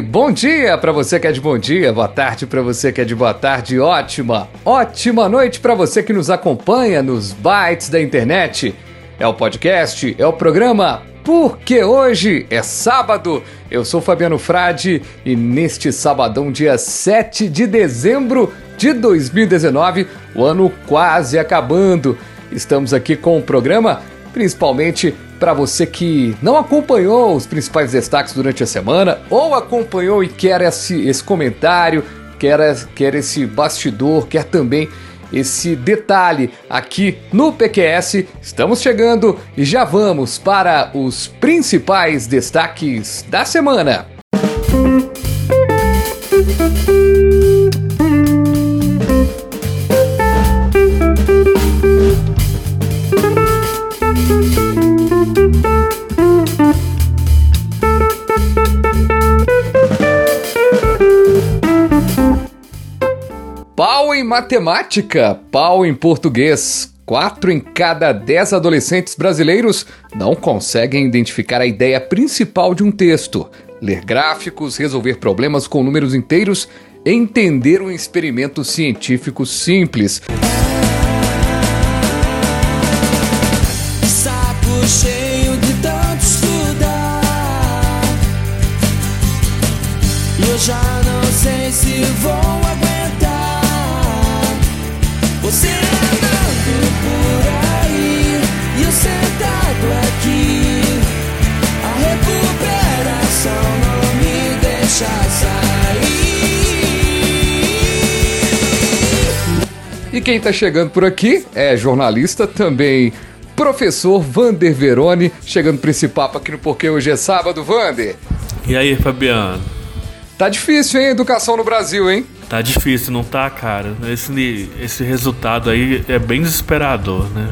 Bom dia para você que é de bom dia, boa tarde para você que é de boa tarde, ótima, ótima noite para você que nos acompanha nos bytes da internet. É o podcast, é o programa Porque hoje é sábado. Eu sou Fabiano Frade e neste sabadão, dia 7 de dezembro de 2019, o ano quase acabando, estamos aqui com o programa principalmente para você que não acompanhou os principais destaques durante a semana ou acompanhou e quer esse, esse comentário, quer, quer esse bastidor, quer também esse detalhe aqui no PQS. Estamos chegando e já vamos para os principais destaques da semana. Em matemática, pau em português. Quatro em cada dez adolescentes brasileiros não conseguem identificar a ideia principal de um texto, ler gráficos, resolver problemas com números inteiros, entender um experimento científico simples. E quem tá chegando por aqui é jornalista também. Professor Vander Verone, chegando pra esse papo aqui no Porquê Hoje é Sábado. Vander, E aí, Fabiano? tá difícil, hein, a educação no Brasil, hein? Tá difícil, não tá, cara? Esse, esse resultado aí é bem desesperador, né?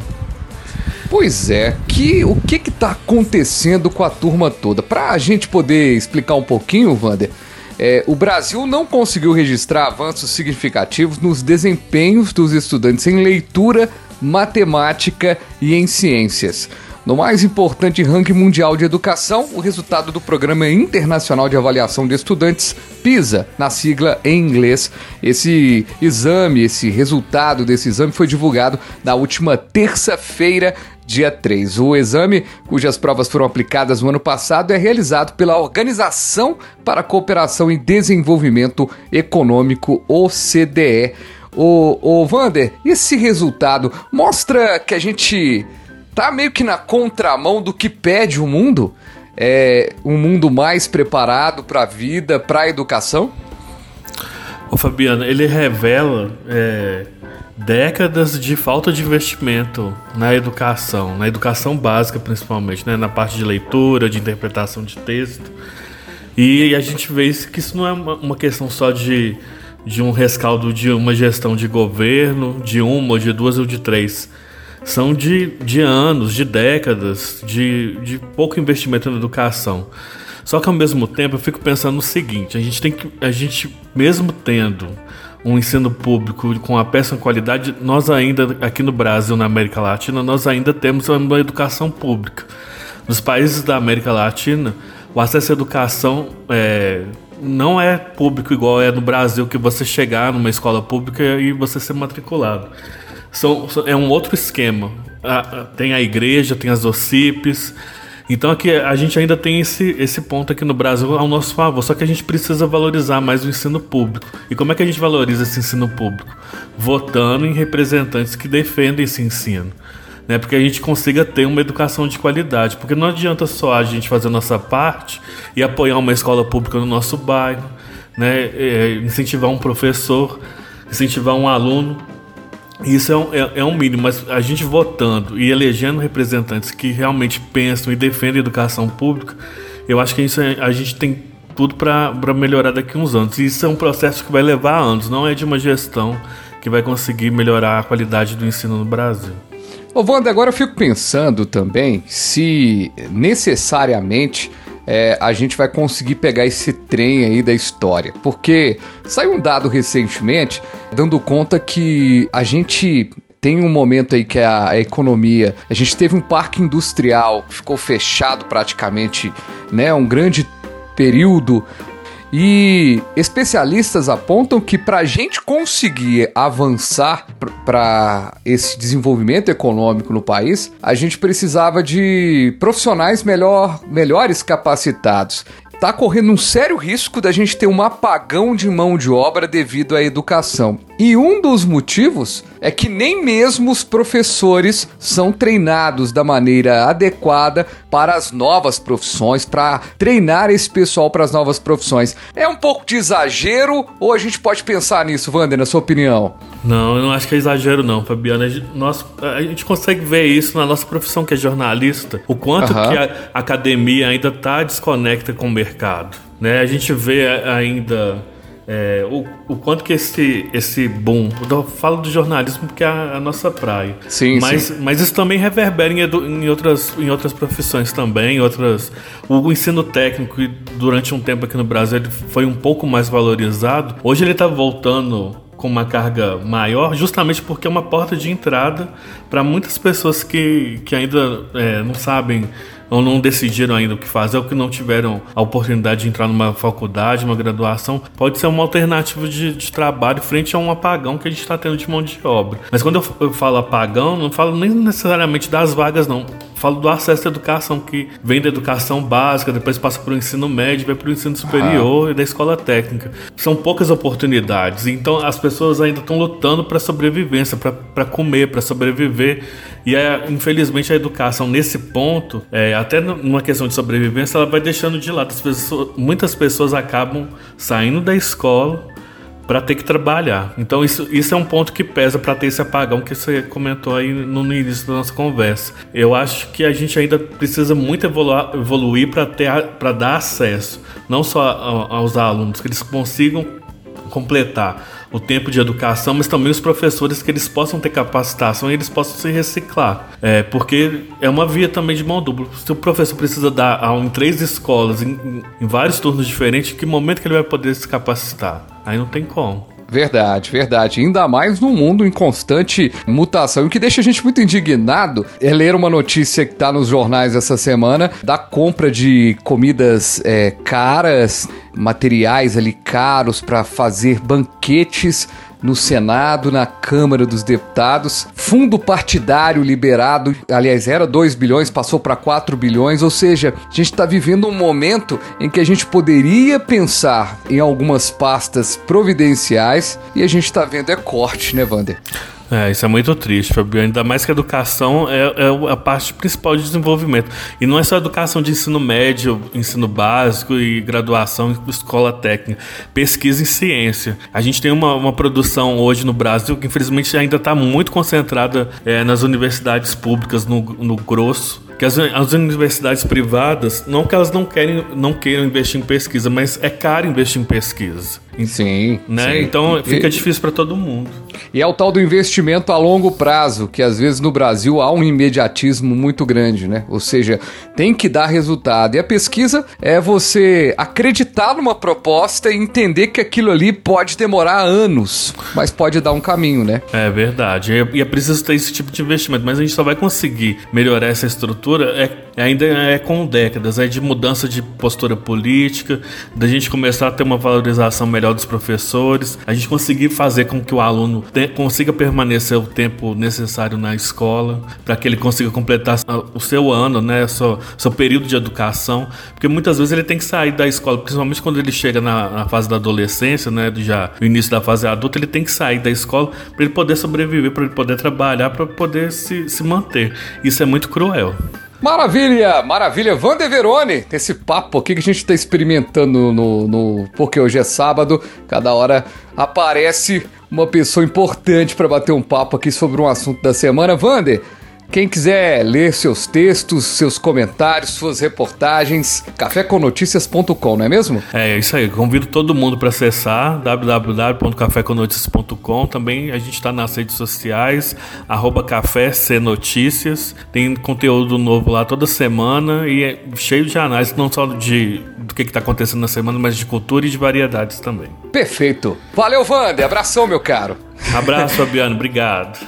Pois é, que, o que que tá acontecendo com a turma toda? Pra gente poder explicar um pouquinho, Vander, é, o Brasil não conseguiu registrar avanços significativos nos desempenhos dos estudantes em leitura, matemática e em ciências. No mais importante ranking mundial de educação, o resultado do Programa Internacional de Avaliação de Estudantes, PISA, na sigla em inglês. Esse exame, esse resultado desse exame foi divulgado na última terça-feira, dia 3. O exame, cujas provas foram aplicadas no ano passado, é realizado pela Organização para a Cooperação e Desenvolvimento Econômico, OCDE. Ô, ô Vander, esse resultado mostra que a gente tá meio que na contramão do que pede o mundo? É um mundo mais preparado para a vida, para a educação? Ô Fabiano, ele revela é, décadas de falta de investimento na educação, na educação básica principalmente, né? na parte de leitura, de interpretação de texto. E a gente vê isso, que isso não é uma, questão só de, de um rescaldo de uma gestão de governo, de uma, de duas ou de três. São de, de anos, de décadas, de, de pouco investimento na educação. Só que ao mesmo tempo eu fico pensando no seguinte: a gente tem que. A gente, mesmo tendo um ensino público com uma péssima qualidade, nós ainda, aqui no Brasil, na América Latina, nós ainda temos uma educação pública. Nos países da América Latina, o acesso à educação é, não é público igual é no Brasil, que você chegar numa escola pública e você ser matriculado. São, é um outro esquema. A- a- tem a igreja, tem as OCIPs. Então aqui a gente ainda tem esse, esse ponto aqui no Brasil ao nosso favor, só que a gente precisa valorizar mais o ensino público. E como é que a gente valoriza esse ensino público? Votando em representantes que defendem esse ensino. Né, porque a gente consiga ter uma educação de qualidade. Porque não adianta só a gente fazer a nossa parte e apoiar uma escola pública no nosso bairro, né, é, incentivar um professor, incentivar um aluno. Isso é um, é, é um mínimo, mas a gente votando e elegendo representantes que realmente pensam e defendem a educação pública, eu acho que isso é- a gente tem tudo para melhorar daqui a uns anos. E isso é um processo que vai levar anos, não é de uma gestão que vai conseguir melhorar a qualidade do ensino no Brasil. Ô, Wanda, agora eu fico pensando também se necessariamente é, a gente vai conseguir pegar esse trem aí da história. Porque saiu um dado recentemente dando conta que a gente tem um momento aí que é a, a, economia. A gente teve um parque industrial, ficou fechado praticamente, né? Um grande período e especialistas apontam que para a gente conseguir avançar para esse desenvolvimento econômico no país, a gente precisava de profissionais melhor, melhores capacitados está correndo um sério risco da gente ter um apagão de mão de obra devido à educação. E um dos motivos é que nem mesmo os professores são treinados da maneira adequada para as novas profissões, para treinar esse pessoal para as novas profissões. É um pouco de exagero ou a gente pode pensar nisso, Wander, na sua opinião? Não, eu não acho que é exagero não, Fabiana. Nós, a gente consegue ver isso na nossa profissão que é jornalista, o quanto que a academia ainda está desconecta com o mercado. Né? A gente vê ainda é, o, o quanto que esse, esse boom, eu falo do jornalismo porque é a, a nossa praia. Sim, mas, sim. mas isso também reverbera em, em, outras, em outras profissões também, outras. O, o ensino técnico, durante um tempo aqui no Brasil, ele foi um pouco mais valorizado. Hoje ele está voltando com uma carga maior, justamente porque é uma porta de entrada para muitas pessoas que, que ainda é, não sabem ou não decidiram ainda o que fazer, ou que não tiveram a oportunidade de entrar numa faculdade, uma graduação, pode ser uma alternativa de, de trabalho frente a um apagão que a gente está tendo de mão de obra. Mas quando eu, eu falo apagão, não falo nem necessariamente das vagas, não falo do acesso à educação, que vem da educação básica, depois passa para o ensino médio, vai para o ensino superior e da escola técnica. São poucas oportunidades, então as pessoas ainda estão lutando para sobrevivência, para comer, para sobreviver. E é, infelizmente a educação nesse ponto, é, até numa questão de sobrevivência, ela vai deixando de lado. Pessoas, muitas pessoas acabam saindo da escola para ter que trabalhar. Então isso, isso é um ponto que pesa para ter esse apagão que você comentou aí no, início da nossa conversa. Eu acho que a gente ainda precisa muito evoluir, para ter para dar acesso não só aos alunos que eles consigam completar o tempo de educação, mas também os professores que eles possam ter capacitação e eles possam se reciclar. É, porque é uma via também de mão dupla. Se o professor precisa dar aula em três escolas, em, em vários turnos diferentes, que momento que ele vai poder se capacitar? Aí não tem como. Verdade, verdade. Ainda mais num mundo em constante mutação. E o que deixa a gente muito indignado é ler uma notícia que está nos jornais essa semana da compra de comidas é, caras, materiais ali caros para fazer banquetes no Senado, na Câmara dos Deputados. Fundo partidário liberado, aliás, era 2 bilhões, passou para 4 bilhões, ou seja, a gente está vivendo um momento em que a gente poderia pensar em algumas pastas providenciais e a gente está vendo é corte, né, Wander? É, isso é muito triste, Fabio. Ainda mais que a educação é, é, a parte principal de desenvolvimento. E não é só educação de ensino médio, ensino básico e graduação e escola técnica. Pesquisa em ciência. A gente tem uma, uma produção hoje no Brasil que infelizmente ainda está muito concentrada é, nas universidades públicas, no, no grosso que as, as, universidades privadas, não que elas não querem, não queiram investir em pesquisa, mas é caro investir em pesquisa. Sim. Né? Sim. Então fica e, difícil para todo mundo. E é o tal do investimento a longo prazo, que às vezes no Brasil há um imediatismo muito grande, né? Ou seja, tem que dar resultado. E a pesquisa é você acreditar numa proposta e entender que aquilo ali pode demorar anos, mas pode dar um caminho, né? É verdade. E é preciso ter esse tipo de investimento, mas a gente só vai conseguir melhorar essa estrutura é, ainda é com décadas, é de mudança de postura política, da gente começar a ter uma valorização melhor dos professores, a gente conseguir fazer com que o aluno te, consiga permanecer o tempo necessário na escola, para que ele consiga completar o seu ano, né, seu, seu período de educação, porque muitas vezes ele tem que sair da escola, principalmente quando ele chega na, na fase da adolescência, né, já no início da fase adulta, ele tem que sair da escola para ele poder sobreviver, para ele poder trabalhar, para poder se, se manter. Isso é muito cruel. Maravilha, maravilha. Vander Verone, esse papo aqui que a gente está experimentando no, no. Porque hoje é sábado, cada hora aparece uma pessoa importante para bater um papo aqui sobre um assunto da semana. Vander, Quem quiser ler seus textos, seus comentários, suas reportagens, cafécomnoticias.com, não é mesmo? É isso aí. Convido todo mundo para acessar www.cafécomnoticias.com. Também a gente está nas redes sociais, arroba Notícias. Tem conteúdo novo lá toda semana e é cheio de análise, não só de do que está acontecendo na semana, mas de cultura e de variedades também. Perfeito. Valeu, Wander. Abração, meu caro. Abraço, Fabiano. Obrigado.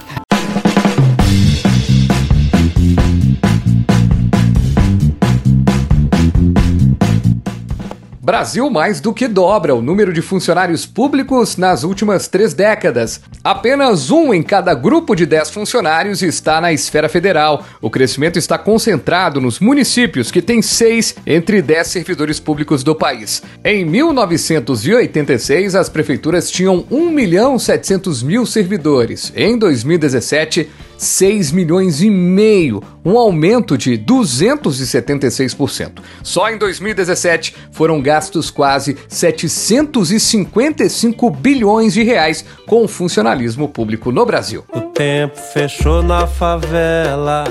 Brasil mais do que dobra o número de funcionários públicos nas últimas três décadas. Apenas um em cada grupo de dez funcionários está na esfera federal. O crescimento está concentrado nos municípios, que têm seis entre dez servidores públicos do país. Em 1986, as prefeituras tinham 1 milhão 700 mil servidores. Em 2017, 6 milhões e meio, um aumento de 276%. Só em 2017 foram gastos quase 755 bilhões de reais com o funcionalismo público no Brasil. O tempo fechou na favela,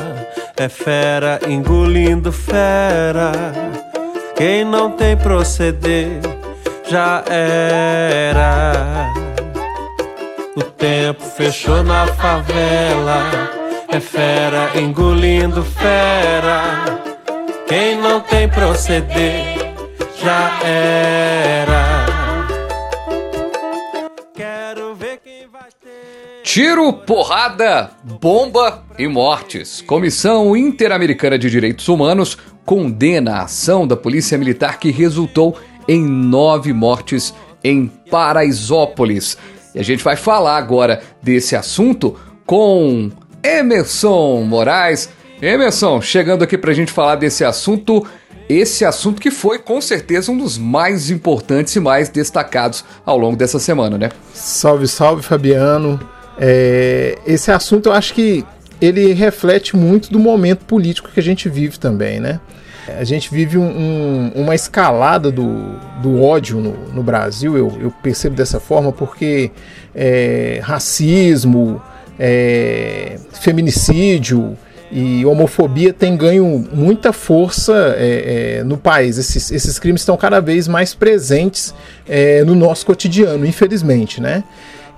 é fera engolindo fera. Quem não tem proceder já era. O tempo fechou na favela. É fera engolindo fera. Quem não tem proceder já era. Quero ver quem vai ter. Tiro, porrada, bomba e mortes. Comissão Interamericana de Direitos Humanos condena a ação da Polícia Militar que resultou em nove mortes em Paraisópolis. E a gente vai falar agora desse assunto com Emerson Moraes. Emerson, chegando aqui pra gente falar desse assunto, esse assunto que foi com certeza um dos mais importantes e mais destacados ao longo dessa semana, né? Salve, salve, Fabiano. É, esse assunto eu acho que ele reflete muito do momento político que a gente vive também, né? A gente vive um, um, uma escalada do, do ódio no, no Brasil, eu, eu, percebo dessa forma, porque é, racismo, é, feminicídio e homofobia tem ganho muita força é, é no país. Esses, esses, crimes estão cada vez mais presentes é, no nosso cotidiano, infelizmente, né?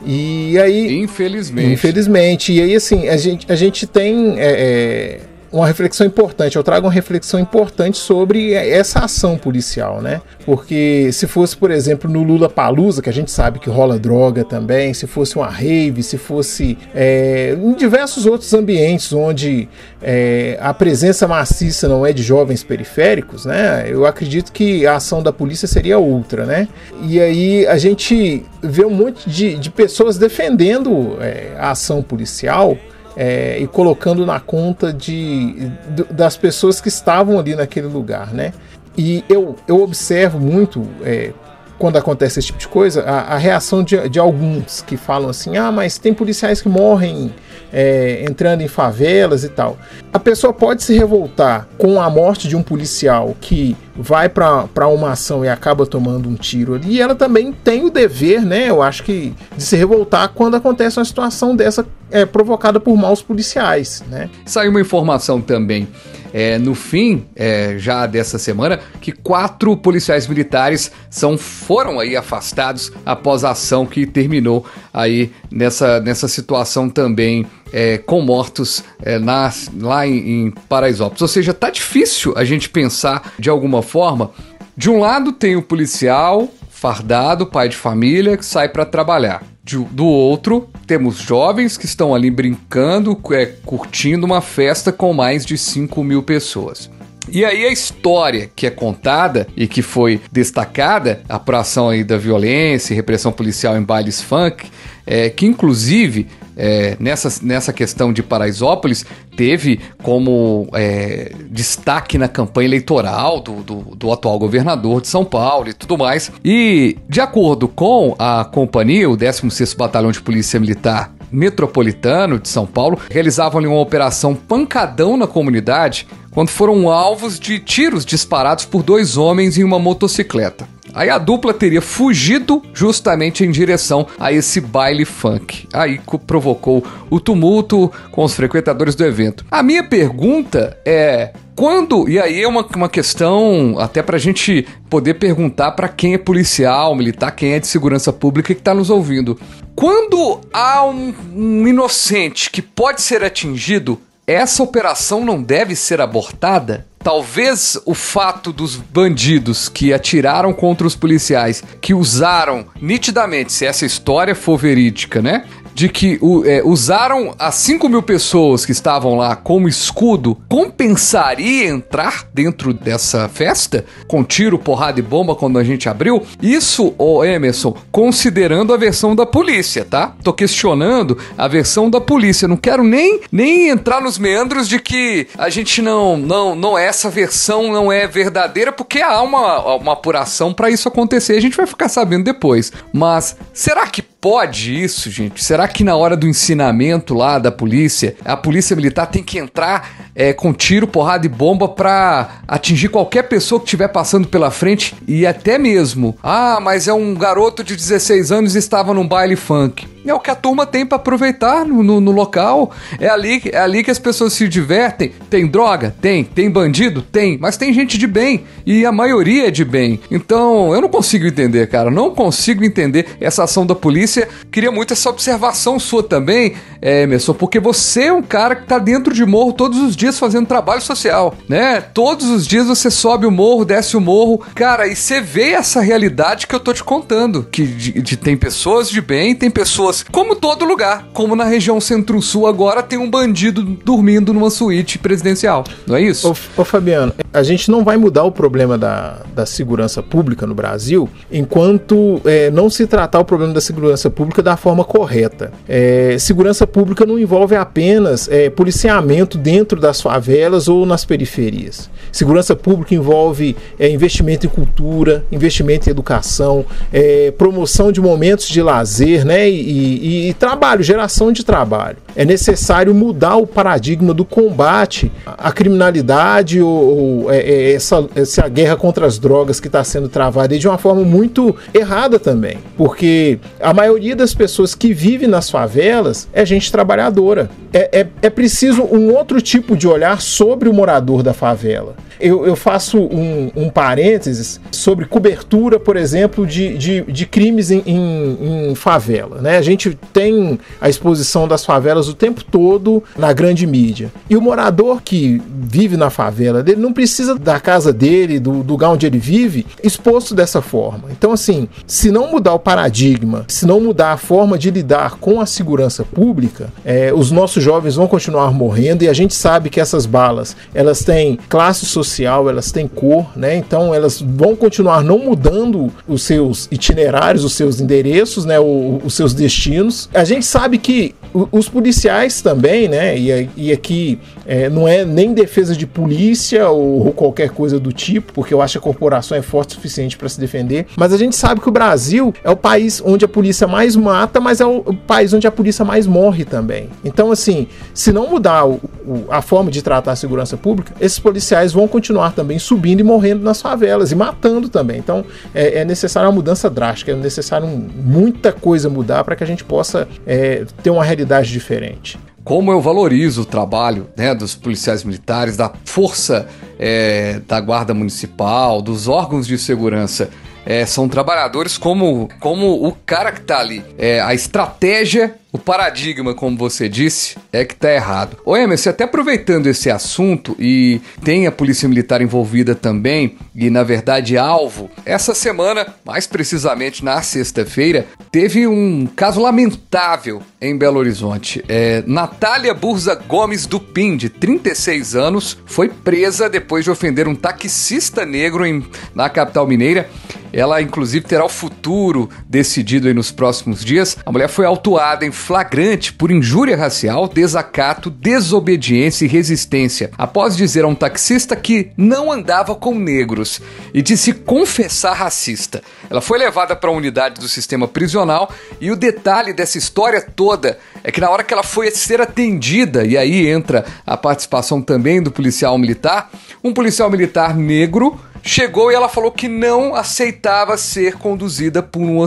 E aí. Infelizmente. Infelizmente. E aí, assim, a gente, a gente tem é, uma reflexão importante. Eu trago uma reflexão importante sobre essa ação policial, né? Porque se fosse, por exemplo, no Lula Palusa, que a gente sabe que rola droga também, se fosse uma rave, se fosse é, em diversos outros ambientes onde é, a presença maciça não é de jovens periféricos, né? Eu acredito que a ação da polícia seria outra, né? E aí a gente vê um monte de, de pessoas defendendo é, a ação policial é, e colocando na conta de, das pessoas que estavam ali naquele lugar, né? E eu, eu observo muito é, quando acontece esse tipo de coisa a, a reação de, de, alguns que falam assim: ah, mas tem policiais que morrem é, entrando em favelas e tal. A pessoa pode se revoltar com a morte de um policial que vai para uma ação e acaba tomando um tiro ali, e ela também tem o dever, né? Eu acho que de se revoltar quando acontece uma situação dessa é, provocada por maus policiais, né? Saiu uma informação também é, no fim é, já dessa semana que quatro policiais militares são foram aí afastados após a ação que terminou aí nessa, nessa situação também é, com mortos é, na, lá em, em Paraisópolis. Ou seja, tá difícil a gente pensar de alguma forma. De um lado tem o policial fardado, pai de família, que sai para trabalhar. De, do outro, temos jovens que estão ali brincando, é, curtindo uma festa com mais de 5 mil pessoas. E aí a história que é contada e que foi destacada, a proação aí da violência e repressão policial em bailes funk, é, que inclusive é, nessa, nessa questão de Paraisópolis teve como é, destaque na campanha eleitoral do, do, do, atual governador de São Paulo e tudo mais. E de acordo com a companhia, o 16º Batalhão de Polícia Militar Metropolitano de São Paulo, realizavam ali uma operação pancadão na comunidade quando foram alvos de tiros disparados por dois homens em uma motocicleta. Aí a dupla teria fugido justamente em direção a esse baile funk. Aí co- provocou o tumulto com os frequentadores do evento. A minha pergunta é. Quando, e aí é uma, uma questão até pra gente poder perguntar pra quem é policial, militar, quem é de segurança pública que tá nos ouvindo. Quando há um, um inocente que pode ser atingido, essa operação não deve ser abortada? Talvez o fato dos bandidos que atiraram contra os policiais, que usaram nitidamente, se essa história for verídica, né? De que é, usaram as 5 mil pessoas que estavam lá como escudo, compensaria entrar dentro dessa festa? Com tiro, porrada e bomba quando a gente abriu? Isso, ô Emerson, considerando a versão da polícia, tá? Tô questionando a versão da polícia. Não quero nem, nem entrar nos meandros de que a gente não, não, não é essa versão não é verdadeira, porque há uma, uma apuração pra isso acontecer. A gente vai ficar sabendo depois. Mas será que pode isso, gente? Será que na hora do ensinamento lá da polícia, a polícia militar tem que entrar é, com tiro, porrada e bomba pra atingir qualquer pessoa que estiver passando pela frente e até mesmo, ah, mas é um garoto de 16 anos e estava num baile funk. É o que a turma tem pra aproveitar no, no- no local. É ali, é ali que as pessoas se divertem. Tem droga? Tem. Tem bandido? Tem. Mas tem gente de bem. E a maioria é de bem. Então, eu não consigo entender, cara. Não consigo entender essa ação da polícia. Queria muito essa observação sua também, é, Emerson, porque você é um cara que tá dentro de morro todos os dias fazendo trabalho social, né? Todos os dias você sobe o morro, desce o morro. Cara, e você vê essa realidade que eu tô te contando. Que de, de- tem pessoas de bem, tem pessoas, como todo lugar, como na região centro-sul agora tem um bandido dormindo numa suíte presidencial. Não é isso? Ô, ô, Fabiano, a gente não vai mudar o problema da, da segurança pública no Brasil enquanto é, não se tratar o problema da segurança pública da forma correta. É, segurança pública não envolve apenas é, policiamento dentro das favelas ou nas periferias. Segurança pública envolve é, investimento em cultura, investimento em educação, é, promoção de momentos de lazer né, e, e- e trabalho, geração de trabalho. É necessário mudar o paradigma do combate à criminalidade ou, ou, é, é, essa, essa guerra contra as drogas que está sendo travada aí de uma forma muito errada também. Porque a maioria das pessoas que vivem nas favelas é gente trabalhadora. É, é, é preciso um outro tipo de olhar sobre o morador da favela. Eu, eu faço um, um parênteses sobre cobertura, por exemplo, de, de, de crimes em, em, em favela. Né? A gente tem a exposição das favelas o tempo todo na grande mídia. E o morador que vive na favela dele não precisa da casa dele, do, do lugar onde ele vive, exposto dessa forma. Então, assim, se não mudar o paradigma, se não mudar a forma de lidar com a segurança pública, é, os nossos jovens vão continuar morrendo e a gente sabe que essas balas, elas têm classe social, elas têm cor, né? Então elas vão continuar não mudando os seus itinerários, os seus endereços, né? O- os seus destinos. A gente sabe que os policiais também, né? E, e aqui é, não é nem defesa de polícia ou, ou qualquer coisa do tipo, porque eu acho que a corporação é forte o suficiente para se defender. Mas a gente sabe que o Brasil é o país onde a polícia mais mata, mas é o, país onde a polícia mais morre também. Então, assim, se não mudar o- o- a forma de tratar a segurança pública, esses policiais vão continuar também subindo e morrendo nas favelas e matando também. Então, é, é necessário uma mudança drástica, é necessário um- muita coisa mudar para que a gente possa é, ter uma realidade diferente. Como eu valorizo o trabalho né, dos policiais militares, da força é, da guarda municipal, dos órgãos de segurança. É, são trabalhadores como, como o cara que tá ali. É, a estratégia, o paradigma, como você disse, é que tá errado. Ô Emerson, até aproveitando esse assunto e tem a polícia militar envolvida também, e na verdade alvo, essa semana, mais precisamente na sexta-feira, teve um caso lamentável em Belo Horizonte. É, Natália Burza Gomes Dupin, de 36 anos, foi presa depois de ofender um taxista negro em- na capital mineira. Ela, inclusive, terá o futuro decidido nos próximos dias. A mulher foi autuada em flagrante por injúria racial, desacato, desobediência e resistência, após dizer a um taxista que não andava com negros e de se confessar racista. Ela foi levada para a unidade do sistema prisional e o detalhe dessa história toda é que na hora que ela foi ser atendida, e aí entra a participação também do policial militar, um policial militar negro chegou e ela falou que não aceitava ser conduzida por um,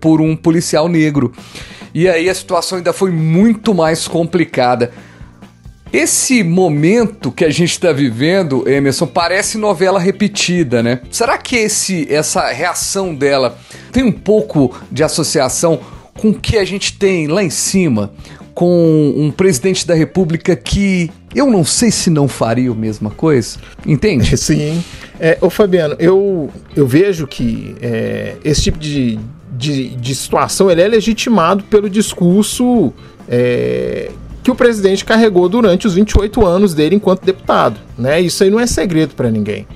por um policial negro. E aí a situação ainda foi muito mais complicada. Esse momento que a gente está vivendo, Emerson, parece novela repetida, né? Será que esse, essa reação dela tem um pouco de associação com o que a gente tem lá em cima? Com um presidente da república que eu não sei se não faria a mesma coisa? Entende? Sim. É, ô Fabiano, eu, eu vejo que é, esse tipo de, de, de situação ele é legitimado pelo discurso é, que o presidente carregou durante os 28 anos dele enquanto deputado. Né? Isso aí não é segredo para ninguém.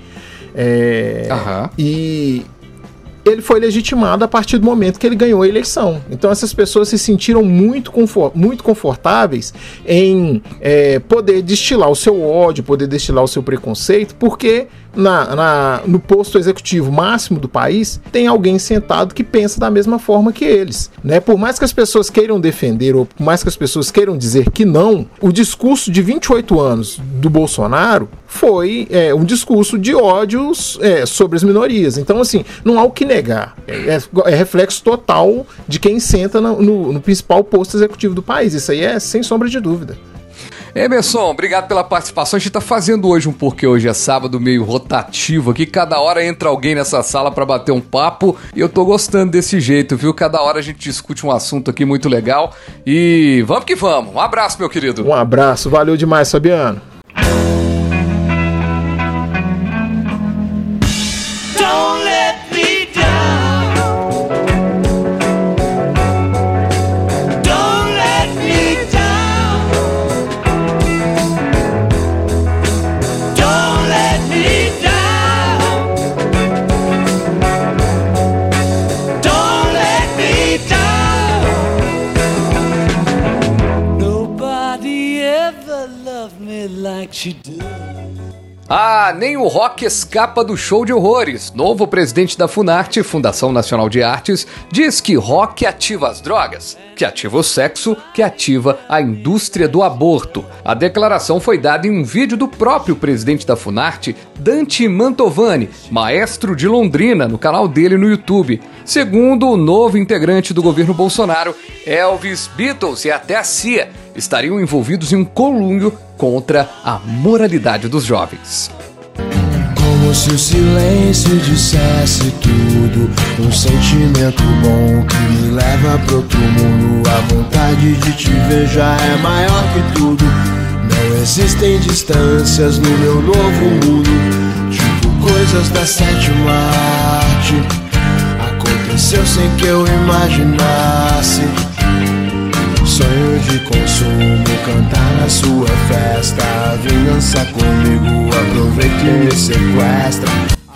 É, Aham. E ele foi legitimado a partir do momento que ele ganhou a eleição. Então essas pessoas se sentiram muito, confor muito confortáveis em é, poder destilar o seu ódio, poder destilar o seu preconceito, porque na, na- no posto executivo máximo do país tem alguém sentado que pensa da mesma forma que eles. Né? Por mais que as pessoas queiram defender, ou por mais que as pessoas queiram dizer que não, o discurso de 28 anos do Bolsonaro foi é, um discurso de ódios é, sobre as minorias. Então, assim, não há o que negar. É, é reflexo total de quem senta no, no- no principal posto executivo do país. Isso aí é sem sombra de dúvida. Emerson, obrigado pela participação. A gente tá fazendo hoje um porque hoje é sábado meio rotativo aqui. Cada hora entra alguém nessa sala para bater um papo e eu tô gostando desse jeito, viu? Cada hora a gente discute um assunto aqui muito legal e vamos que vamos. Um abraço, meu querido. Um abraço, valeu demais, Fabiano. Ah, nem o rock escapa do show de horrores. Novo presidente da Funarte, Fundação Nacional de Artes, diz que rock ativa as drogas, que ativa o sexo, que ativa a indústria do aborto. A declaração foi dada em um vídeo do próprio presidente da Funarte, Dante Mantovani, maestro de Londrina, no canal dele no YouTube. Segundo o novo integrante do governo Bolsonaro, Elvis, Beatles e até a CIA estariam envolvidos em um colúnio contra a moralidade dos jovens. Como se o silêncio dissesse tudo. Um sentimento bom que me leva pro outro mundo. A vontade de te ver já é maior que tudo. Não existem distâncias no meu novo mundo. Tipo coisas da sétima arte. Aconteceu sem que eu imaginasse. Sonho de consumo, cantar na sua festa. Vingança comigo, aproveita e me sequestra.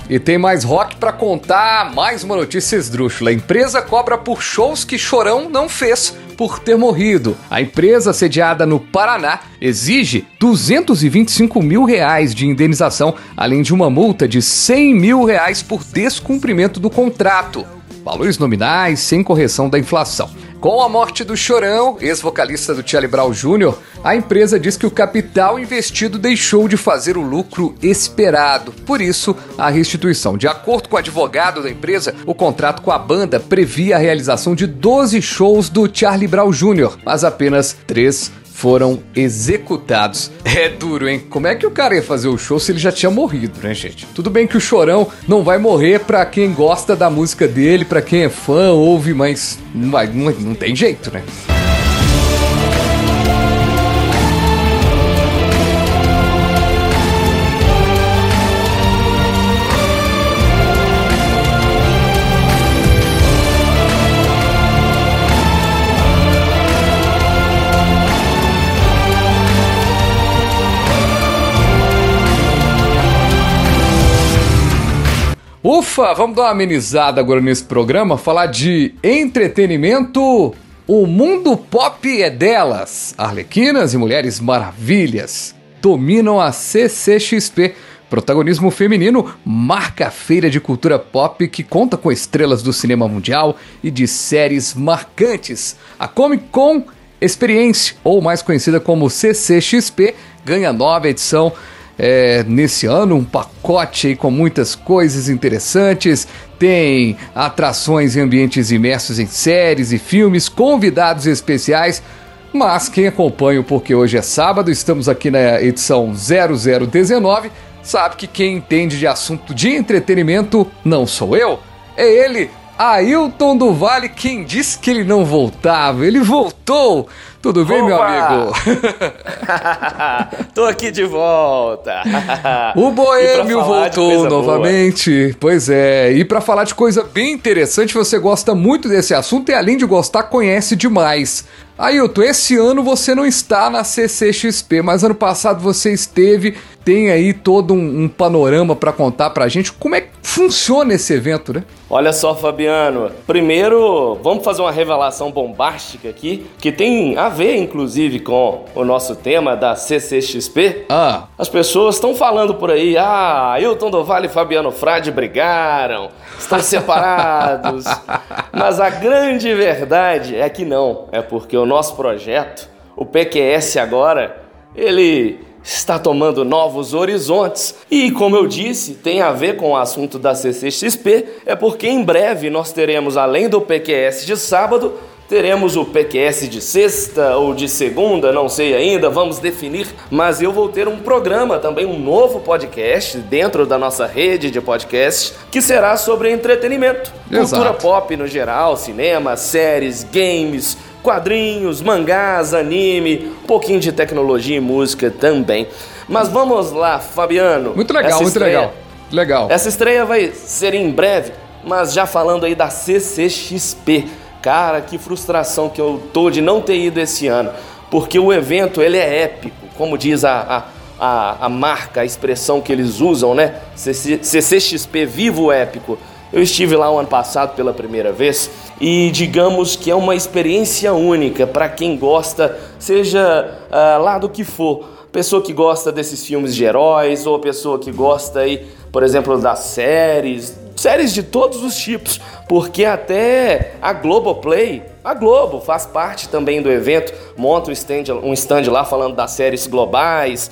E tem mais rock pra contar, mais uma notícia esdrúxula. A empresa cobra por shows que Chorão não fez por ter morrido. A empresa, sediada no Paraná, exige 225 mil reais de indenização, além de uma multa de 100 mil reais por descumprimento do contrato. Valores nominais sem correção da inflação. Com a morte do Chorão, ex-vocalista do Charlie Brown Jr., a empresa diz que o capital investido deixou de fazer o lucro esperado. Por isso, a restituição. De acordo com o advogado da empresa, o contrato com a banda previa a realização de 12 shows do Charlie Brown Jr., mas apenas 3 foram executados. É duro, hein? Como é que o cara ia fazer o show se ele já tinha morrido, né, gente? Tudo bem que o Chorão não vai morrer pra quem gosta da música dele, pra quem é fã, ouve, mas não, vai, não, não tem jeito, né? Ufa, vamos dar uma amenizada agora nesse programa, falar de entretenimento. O mundo pop é delas. Arlequinas e Mulheres Maravilhas dominam a CCXP. Protagonismo feminino marca a feira de cultura pop que conta com estrelas do cinema mundial e de séries marcantes. A Comic Con Experience, ou mais conhecida como CCXP, ganha nova edição é, nesse ano, um pacote aí com muitas coisas interessantes. Tem atrações em ambientes imersos em séries e filmes, convidados especiais. Mas quem acompanha Porque Hoje é Sábado, estamos aqui na edição 0019, sabe que quem entende de assunto de entretenimento não sou eu, é ele, Ailton do Vale, quem disse que ele não voltava. Ele voltou! Tudo bem, meu Opa! amigo? Tô aqui de volta. O Boêmio voltou coisa boa. novamente. Pois é, e pra falar de coisa bem interessante, você gosta muito desse assunto e além de gostar, conhece demais. Ailton, esse ano você não está na CCXP, mas ano passado você esteve. Tem aí todo um, um panorama pra contar pra gente. Como é que funciona esse evento, né? Olha só, Fabiano. Primeiro, vamos fazer uma revelação bombástica aqui, que tem a ver, inclusive, com o nosso tema da CCXP. Ah, As pessoas estão falando por aí, ah, Ailton do Vale e Fabiano Frade brigaram, estão separados. Mas a grande verdade é que não. É porque o nosso projeto, o PQS agora, ele está tomando novos horizontes. E como eu disse, tem a ver com o assunto da CCXP, é porque em breve nós teremos, além do PQS de sábado, Teremos o PQS de sexta ou de segunda, não sei ainda, vamos definir, mas eu vou ter um programa, também um novo podcast dentro da nossa rede de podcasts, que será sobre entretenimento, Exato. cultura pop no geral, cinema, séries, games, quadrinhos, mangás, anime, um pouquinho de tecnologia e música também. Mas vamos lá, Fabiano. muito legal, Essa muito estreia- legal. Legal. essa estreia vai ser em breve, mas já falando aí da CCXP. Cara, que frustração que eu tô de não ter ido esse ano, porque o evento ele é épico, como diz a, a, a, a marca, a expressão que eles usam, né? CC CCXP Vivo Épico. Eu estive lá o ano passado pela primeira vez e digamos que é uma experiência única para quem gosta, seja ah, lá do que for pessoa que gosta desses filmes de heróis ou pessoa que gosta aí, por exemplo, das séries, séries de todos os tipos, porque até a Globoplay, a Globo faz parte também do evento, monta um stand, um stand lá falando das séries globais,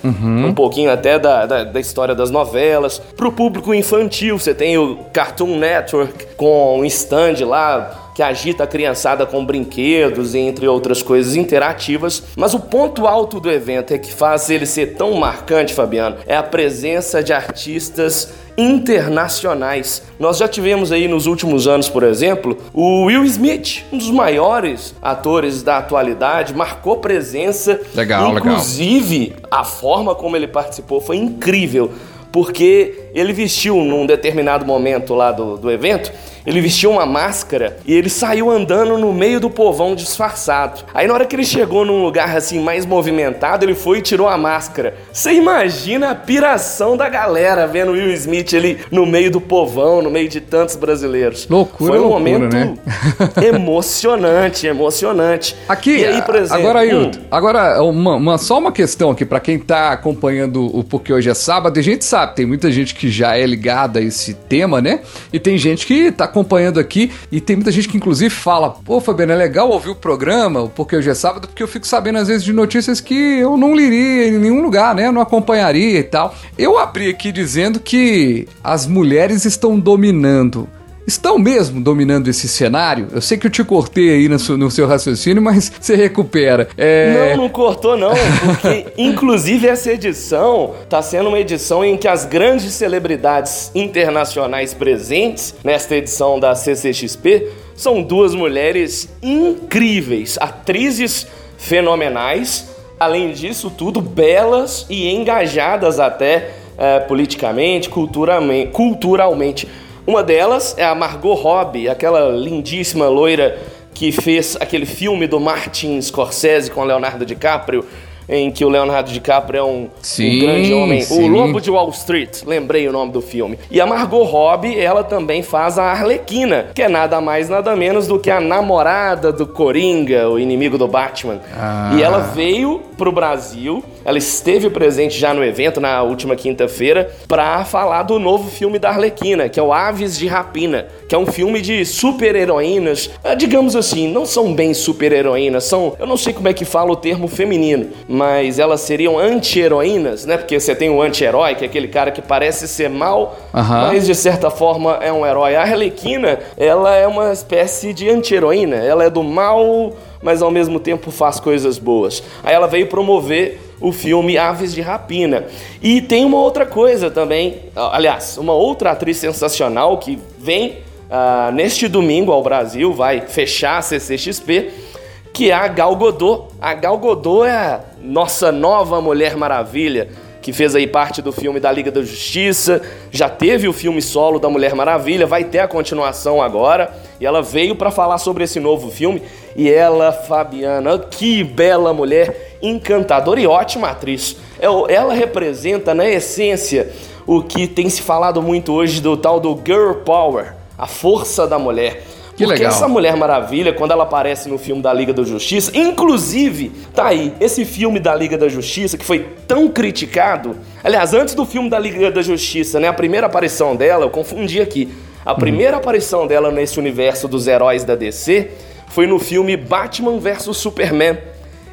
um pouquinho até da, da, da história das novelas. Pro público infantil, você tem o Cartoon Network com um stand lá que agita a criançada com brinquedos, entre outras coisas interativas. Mas o ponto alto do evento é que faz ele ser tão marcante, Fabiano, é a presença de artistas internacionais. Nós já tivemos aí nos últimos anos, por exemplo, o Will Smith, um dos maiores atores da atualidade, marcou presença. Legal, legal. Inclusive, a forma como ele participou foi incrível porque ele vestiu num determinado momento lá do, do evento, ele vestiu uma máscara e ele saiu andando no meio do povão disfarçado. Aí na hora que ele chegou num lugar assim mais movimentado, ele foi e tirou a máscara. Você imagina a piração da galera vendo Will Smith ali no meio do povão, no meio de tantos brasileiros. Loucura, Foi um loucura, momento né? emocionante, emocionante. Aqui, e aí, por exemplo, agora, hum, Ailton, agora uma, uma- só uma questão aqui pra quem tá acompanhando o Porque Hoje é Sábado, a gente sabe, tem muita gente que já é ligada a esse tema, né? E tem gente que tá acompanhando aqui e tem muita gente que inclusive fala, pô, Fabiano, é legal ouvir o programa, Porque Hoje é Sábado, porque eu fico sabendo às vezes de notícias que eu não liria em nenhum lugar, né? Não acompanharia e tal. Eu abri aqui dizendo que as mulheres estão dominando Estão mesmo dominando esse cenário? Eu sei que eu te cortei aí no seu, no seu raciocínio, mas você recupera. É... Não, não cortou não, porque inclusive essa edição tá sendo uma edição em que as grandes celebridades internacionais presentes nesta edição da CCXP são duas mulheres incríveis, atrizes fenomenais, além disso tudo belas e engajadas até eh, politicamente, culturalmente, culturalmente. Uma delas é a Margot Robbie, aquela lindíssima loira que fez aquele filme do Martin Scorsese com Leonardo DiCaprio, em que o Leonardo DiCaprio é um, Sim, um grande homem. sim. O Lobo de Wall Street, lembrei o nome do filme. E a Margot Robbie, ela também faz a Arlequina, que é nada mais, nada menos do que a namorada do Coringa, o inimigo do Batman. Ah. E ela veio pro Brasil, ela esteve presente já no evento na última quinta-feira pra falar do novo filme da Arlequina, que é o Aves de Rapina, que é um filme de super-heroínas, ah, digamos assim, não são bem super-heroínas, são, eu não sei como é que fala o termo feminino, mas elas seriam anti-heroínas, né? Porque você tem o anti-herói, que é aquele cara que parece ser mal, Aham. mas de certa forma é um herói. A Arlequina, ela é uma espécie de anti-heroína. Ela é do mal, mas ao mesmo tempo faz coisas boas. Aí ela veio promover o filme Aves de Rapina. E tem uma outra coisa também, aliás, uma outra atriz sensacional que vem ah, neste domingo ao Brasil, vai fechar a CCXP, que é a Gal Gadot. A Gal Gadot é a nossa nova Mulher Maravilha, que fez aí parte do filme da Liga da Justiça, já teve o filme solo da Mulher Maravilha, vai ter a continuação agora, e ela veio para falar sobre esse novo filme. E ela, Fabiana, que bela mulher, encantadora e ótima atriz. É Ela representa, na essência, o que tem se falado muito hoje do tal do Girl Power, a força da mulher. Que Porque legal. essa Mulher Maravilha, quando ela aparece no filme da Liga da Justiça, inclusive, tá aí, esse filme da Liga da Justiça que foi tão criticado. Aliás, antes do filme da Liga da Justiça, né, a primeira aparição dela, eu confundi aqui. A primeira aparição dela nesse universo dos heróis da DC foi no filme Batman vs Superman.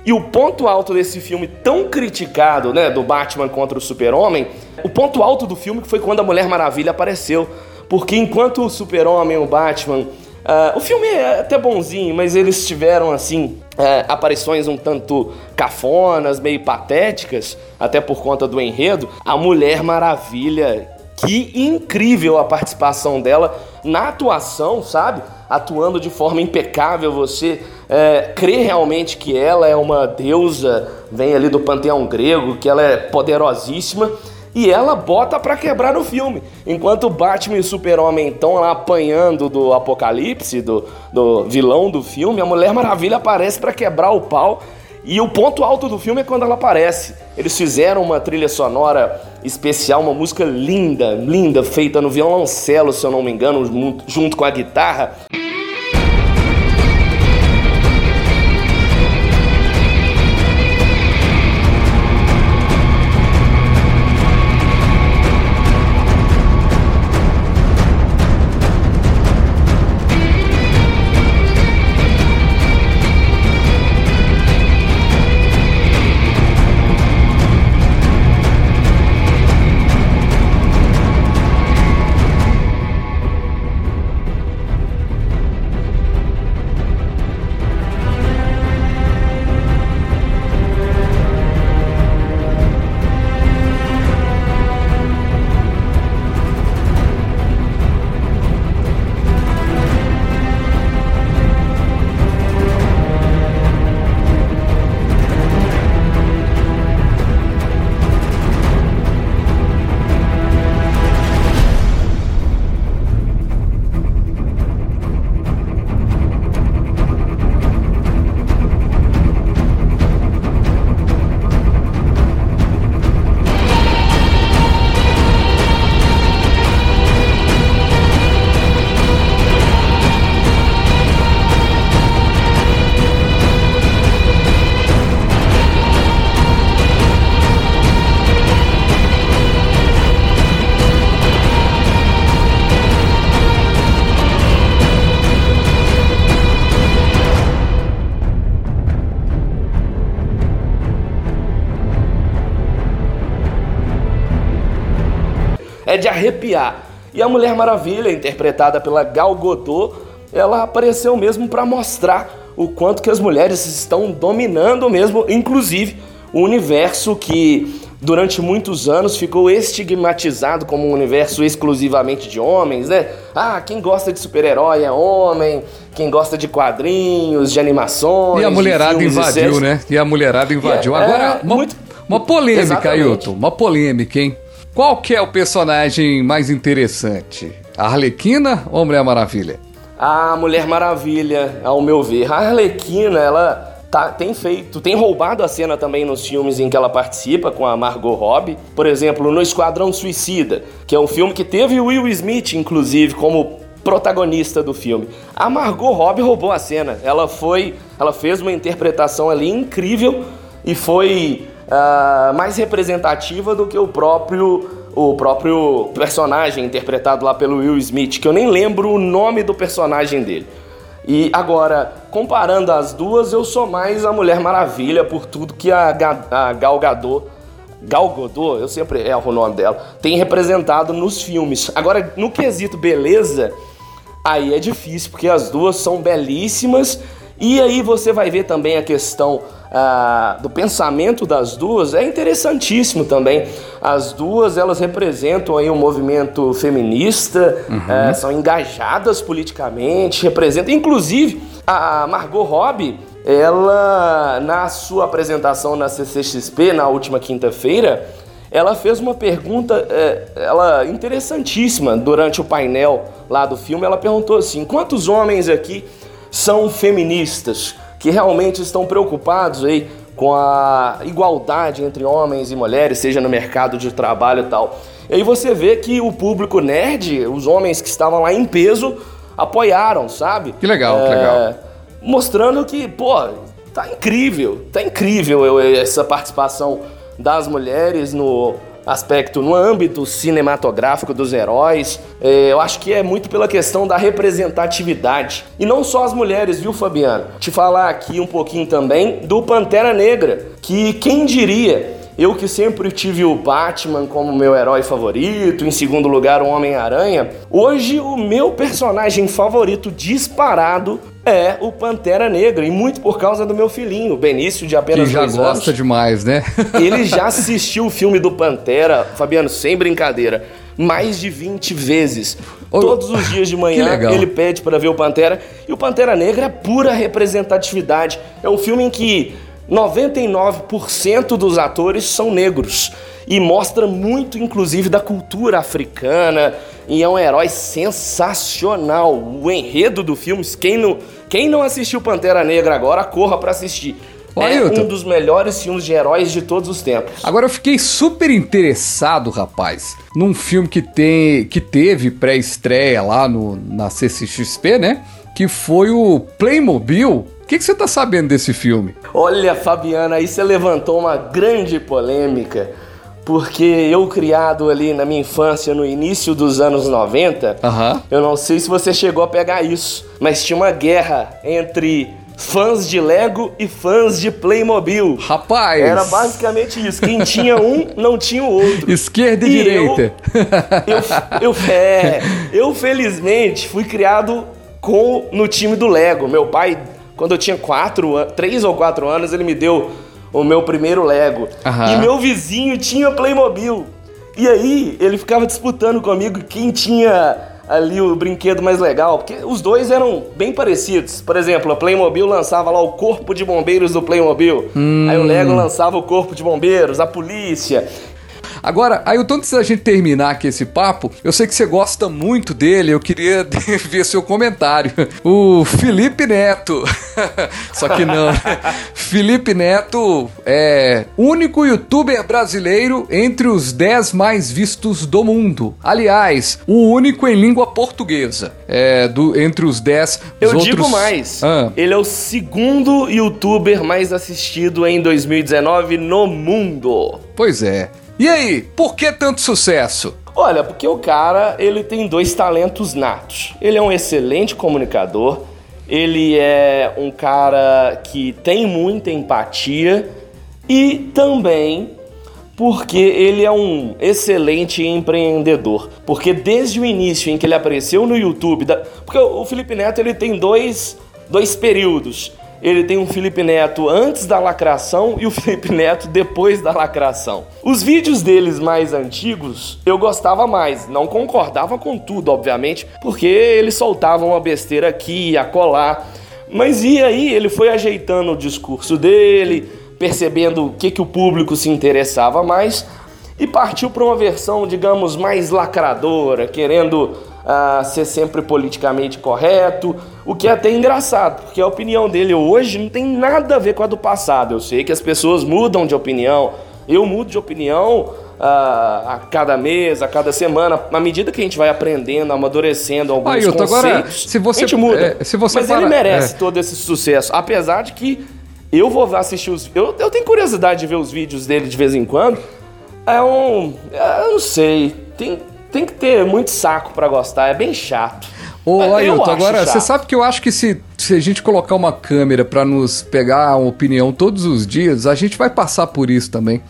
E o ponto alto desse filme tão criticado, né, do Batman contra o Super-Homem, o ponto alto do filme foi quando a Mulher Maravilha apareceu. Porque enquanto o Super-Homem e o Batman ah, o filme é até bonzinho, mas eles tiveram, assim, é, aparições um tanto cafonas, meio patéticas, até por conta do enredo. A Mulher Maravilha, que incrível a participação dela na atuação, sabe? Atuando de forma impecável, você é, crê realmente que ela é uma deusa, vem ali do panteão grego, que ela é poderosíssima. E ela bota pra quebrar no filme. Enquanto o Batman e o Super-Homem estão lá apanhando do apocalipse, do, do vilão do filme, a Mulher Maravilha aparece pra quebrar o pau. E o ponto alto do filme é quando ela aparece. Eles fizeram uma trilha sonora especial, uma música linda, linda, feita no violoncelo, se eu não me engano, junto com a guitarra. De arrepiar. E a Mulher Maravilha, interpretada pela Gal Gadot, ela apareceu mesmo para mostrar o quanto que as mulheres estão dominando mesmo, inclusive o universo que durante muitos anos ficou estigmatizado como um universo exclusivamente de homens, né? Ah, quem gosta de super-herói é homem, quem gosta de quadrinhos, de animações. E a mulherada invadiu, né? E a mulherada invadiu. É, Agora, é, uma, muito- uma polêmica. Ailton. Uma polêmica, hein? Qual que é o personagem mais interessante? A Arlequina ou a Mulher Maravilha? A Mulher Maravilha, ao meu ver. A Arlequina, ela tá- tem feito, tem roubado a cena também nos filmes em que ela participa com a Margot Robbie. Por exemplo, no Esquadrão Suicida, que é um filme que teve Will Smith, inclusive, como protagonista do filme. A Margot Robbie roubou a cena. Ela foi, ela fez uma interpretação ali incrível e foi ah, mais representativa do que o próprio o próprio personagem interpretado lá pelo Will Smith, que eu nem lembro o nome do personagem dele. E agora, comparando as duas, eu sou mais a Mulher Maravilha por tudo que a, Ga- a Gal Gadot, Gal Gadot, eu sempre erro o nome dela, tem representado nos filmes. Agora, no quesito beleza, aí é difícil, porque as duas são belíssimas. E aí você vai ver também a questão ah, do pensamento das duas, é interessantíssimo também. As duas, elas representam aí um movimento feminista, eh, são engajadas politicamente, representam, inclusive, a Margot Robbie, ela, na sua apresentação na CCXP, na última quinta-feira, ela fez uma pergunta é, ela interessantíssima durante o painel lá do filme. Ela perguntou assim: quantos homens aqui são feministas que realmente estão preocupados aí com a igualdade entre homens e mulheres, seja no mercado de trabalho e tal? E aí você vê que o público nerd, os homens que estavam lá em peso, apoiaram, sabe? Que legal, que É, legal. Mostrando que, pô, tá incrível, tá incrível essa participação das mulheres no aspecto, no âmbito cinematográfico dos heróis. É, eu acho que é muito pela questão da representatividade. E não só as mulheres, viu, Fabiano? Te falar aqui um pouquinho também do Pantera Negra, que quem diria eu que sempre tive o Batman como meu herói favorito, em segundo lugar o Homem-Aranha, hoje o meu personagem favorito disparado é o Pantera Negra, e muito por causa do meu filhinho, Benício, de Que apenas já dois gosta anos. demais, né? Ele já assistiu o filme do Pantera, Fabiano, sem brincadeira, mais de 20 vezes. Todos os dias de manhã ele pede para ver o Pantera. E o Pantera Negra é pura representatividade. É um filme em que 99% dos atores são negros. E mostra muito, inclusive, da cultura africana. E é um herói sensacional. O enredo do filme, quem não, quem não assistiu Pantera Negra agora, corra para assistir. Ô, é um dos melhores filmes de heróis de todos os tempos. Agora eu fiquei super interessado, rapaz, num filme que tem que teve pré-estreia lá no, na CCXP, né? Que foi o Playmobil. O que, que você tá sabendo desse filme? Olha, Fabiana, aí você levantou uma grande polêmica, porque eu criado ali na minha infância, no início dos anos 90, Aham. eu não sei se você chegou a pegar isso, mas tinha uma guerra entre fãs de Lego e fãs de Playmobil. Rapaz! Era basicamente isso. Quem tinha um, não tinha o outro. Esquerda e, E direita. Eu, eu, é, eu felizmente fui criado com no time do Lego. Meu pai, quando eu tinha quatro, três ou quatro anos, ele me deu o meu primeiro Lego. Aham. E meu vizinho tinha Playmobil. E aí ele ficava disputando comigo quem tinha ali o brinquedo mais legal, porque os dois eram bem parecidos. Por exemplo, a Playmobil lançava lá o corpo de bombeiros do Playmobil. Aí o Lego lançava o corpo de bombeiros, a polícia. Agora, Ailton, antes da gente terminar aqui esse papo, eu sei que você gosta muito dele, eu queria ver seu comentário. O Felipe Neto. Só que não. Felipe Neto é único youtuber brasileiro entre os 10 mais vistos do mundo. Aliás, o único em língua portuguesa. É, do, entre os 10 Eu os digo outros- mais. Ah. Ele é o segundo youtuber mais assistido em 2019 no mundo. Pois é. E aí, por que tanto sucesso? Olha, porque o cara, ele tem dois talentos natos. Ele é um excelente comunicador, ele é um cara que tem muita empatia e também porque ele é um excelente empreendedor. Porque desde o início em que ele apareceu no YouTube, da- porque o Felipe Neto ele tem dois, dois períodos. Ele tem um Felipe Neto antes da lacração e o Felipe Neto depois da lacração. Os vídeos deles mais antigos eu gostava mais, não concordava com tudo, obviamente, porque eles soltavam uma besteira aqui, a colar. Mas e aí ele foi ajeitando o discurso dele, percebendo o que, que o público se interessava mais e partiu para uma versão, digamos, mais lacradora, querendo ah, ser sempre politicamente correto, o que é até engraçado, porque a opinião dele hoje não tem nada a ver com a do passado. Eu sei que as pessoas mudam de opinião, eu mudo de opinião ah, a cada mês, a cada semana, à medida que a gente vai aprendendo, amadurecendo alguns Ailton, conceitos, agora, se você- a gente muda. é, se você Mas para- ele merece é. todo esse sucesso, apesar de que eu vou assistir os. Eu, eu tenho curiosidade de ver os vídeos dele de vez em quando. É um. é, Eu não sei. Tem, tem que ter muito saco pra gostar, é bem chato. Ô, Ailton, agora, chato. você sabe que eu acho que se, se a gente colocar uma câmera pra nos pegar uma opinião todos os dias, a gente vai passar por isso também.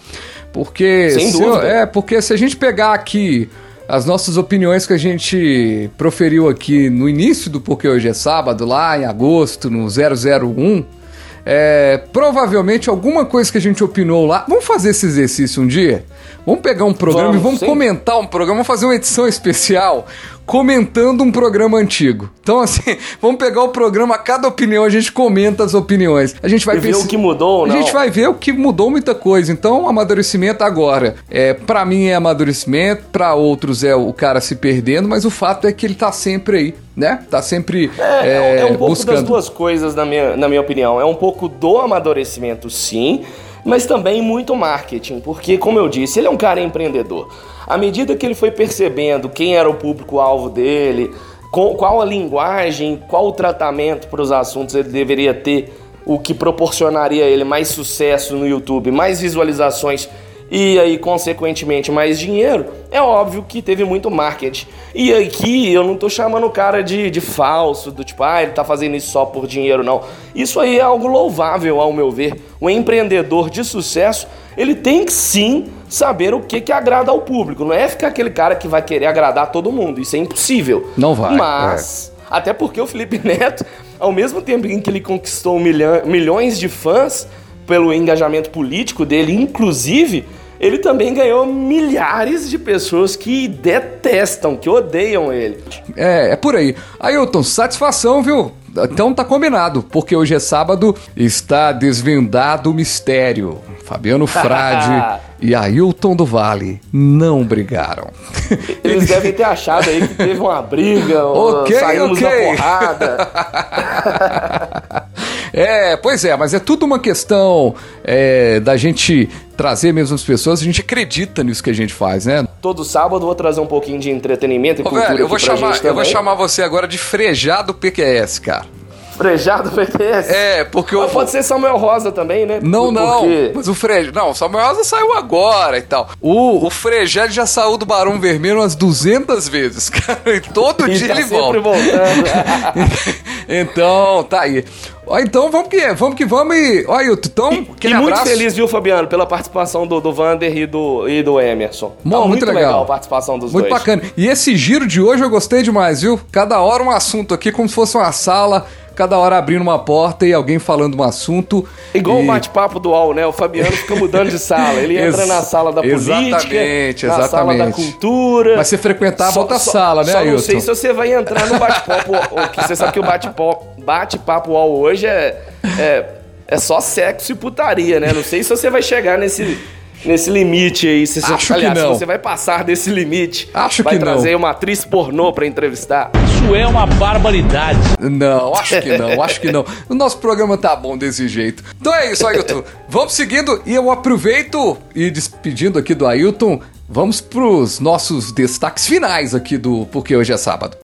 Porque. Sem se dúvida. é, porque se a gente pegar aqui as nossas opiniões que a gente proferiu aqui no início do Porque Hoje é Sábado, lá em agosto, no 001. É, provavelmente alguma coisa que a gente opinou lá. Vamos fazer esse exercício um dia? Vamos pegar um programa Vamos, e vamos sim. comentar um programa, vamos fazer uma edição especial comentando um programa antigo. Então, assim, vamos pegar o programa, cada opinião a gente comenta as opiniões. A gente vai ver o que mudou ou A gente vai ver o que mudou muita coisa. Então, amadurecimento agora. É, para mim é amadurecimento, pra outros é o cara se perdendo, mas o fato é que ele tá sempre aí, né? Tá sempre É, é, é um pouco buscando. das duas coisas, na minha, na minha opinião. É um pouco do amadurecimento, sim, mas também muito marketing, porque, como eu disse, ele é um cara empreendedor. À medida que ele foi percebendo quem era o público-alvo dele, qual a linguagem, qual o tratamento para os assuntos ele deveria ter, o que proporcionaria a ele mais sucesso no YouTube, mais visualizações e aí, consequentemente, mais dinheiro, é óbvio que teve muito marketing. E aqui eu não tô chamando o cara de, de falso, do tipo, ah, ele tá fazendo isso só por dinheiro, não. Isso aí é algo louvável, ao meu ver. O empreendedor de sucesso, ele tem que sim saber o que, que agrada ao público. Não é ficar aquele cara que vai querer agradar todo mundo. Isso é impossível. Não vai, Mas, até porque o Felipe Neto, ao mesmo tempo em que ele conquistou milhão- milhões de fãs pelo engajamento político dele, inclusive, ele também ganhou milhares de pessoas que detestam, que odeiam ele. É, é por aí. Ailton, satisfação, viu? Então tá combinado, porque hoje é sábado, está desvendado o mistério. Fabiano Frade e Ailton do Vale não brigaram. Eles devem ter achado aí que teve uma briga, Ok, saímos ok. na porrada. É, pois é, mas é tudo uma questão é, da gente trazer mesmo as pessoas, a gente acredita nisso que a gente faz, né? Todo sábado eu vou trazer um pouquinho de entretenimento e Ô, cultura velho, eu vou, chamar, gente eu vou chamar você agora de frejado PQS, cara. Frejado PTS. É, porque eu Mas pode ser Samuel Rosa também, né? Não, não. Porque- Mas o Frejado. Não, o Samuel Rosa saiu agora e tal. O, o Frejado já saiu do Barão Vermelho umas 200 vezes, cara. E todo E dia tá ele sempre volta. voltando. então, tá aí. Ó, então vamos que vamos que vamos e. Ó, Ailton, então, E aquele muito feliz, viu, Fabiano, pela participação do, do Vander e do, e do Emerson. Bom, Tá muito legal. a participação dos Muito dois. bacana. E esse giro de hoje eu gostei demais, viu? Cada hora um assunto aqui, como se fosse uma sala, cada hora abrindo uma porta e alguém falando um assunto. Igual e... o bate-papo do UOL, né? O Fabiano fica mudando de sala. Ele entra na sala da política, exatamente, na sala da cultura. Mas você frequentava outra sala, né, só não Ailton? sei se você vai entrar no bate-papo. você sabe que o bate-papo bate-papo UOL hoje é, é, é só sexo e putaria, né? Não sei se você vai chegar nesse... Nesse limite aí, se você, Acho que aliás, se não. você vai passar desse limite, Acho vai que não. trazer uma atriz pornô pra entrevistar. Isso é uma barbaridade. Não, acho que não, acho que não. O nosso programa tá bom desse jeito. Então é isso, Ailton. Vamos seguindo e eu aproveito e despedindo aqui do Ailton, vamos pros nossos destaques finais aqui do Porque Hoje é Sábado.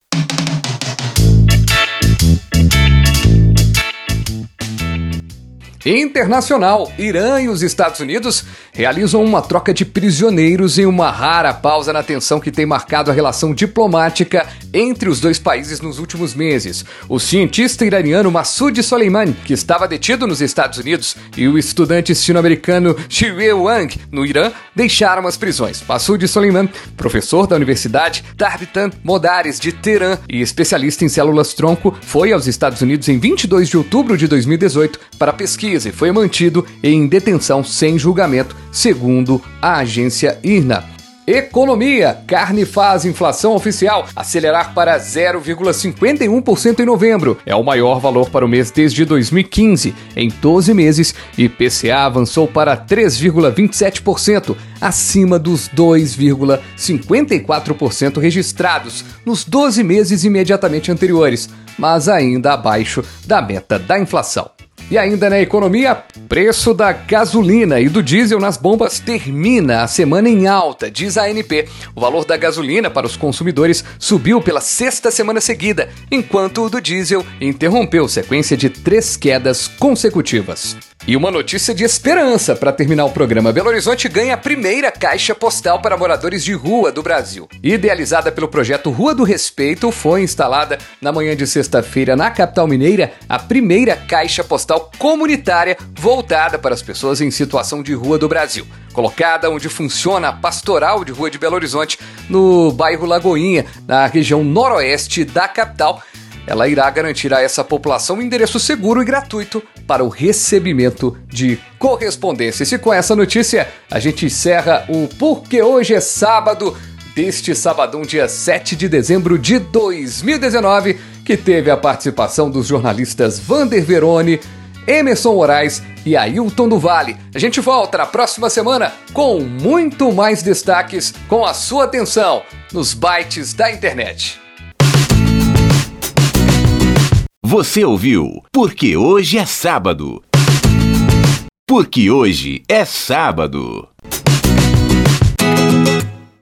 Internacional, Irã e os Estados Unidos realizam uma troca de prisioneiros em uma rara pausa na tensão que tem marcado a relação diplomática entre os dois países nos últimos meses. O cientista iraniano Massoud Soleimani, que estava detido nos Estados Unidos, e o estudante sino-americano Xie Wang, no Irã, deixaram as prisões. Massoud Soleimani, professor da Universidade Tarbitan Modares de Teherã e especialista em células-tronco, foi aos Estados Unidos em 22 de outubro de 2018 para pesquisa foi mantido em detenção sem julgamento, segundo a agência IRNA. Economia. Carne faz inflação oficial acelerar para 0,51% em novembro. É o maior valor para o mês desde 2015. Em 12 meses, IPCA avançou para 3,27%, acima dos 2,54% registrados nos 12 meses imediatamente anteriores, mas ainda abaixo da meta da inflação. E ainda na economia, preço da gasolina e do diesel nas bombas termina a semana em alta, diz a ANP. O valor da gasolina para os consumidores subiu pela sexta semana seguida, enquanto o do diesel interrompeu sequência de três quedas consecutivas. E uma notícia de esperança para terminar o programa. Belo Horizonte ganha a primeira caixa postal para moradores de rua do Brasil. Idealizada pelo projeto Rua do Respeito, foi instalada na manhã de sexta-feira na capital mineira a primeira caixa postal comunitária voltada para as pessoas em situação de rua do Brasil. Colocada onde funciona a Pastoral de Rua de Belo Horizonte, no bairro Lagoinha, na região noroeste da capital ela irá garantir a essa população um endereço seguro e gratuito para o recebimento de correspondência. E com essa notícia a gente encerra o Porque Hoje é Sábado deste sabadão, dia 7 de dezembro de 2019, que teve a participação dos jornalistas Vander Verone, Emerson Moraes e Ailton do Vale. A gente volta na próxima semana com muito mais destaques com a sua atenção nos bytes da internet. Você ouviu? Porque hoje é sábado. Porque hoje é sábado.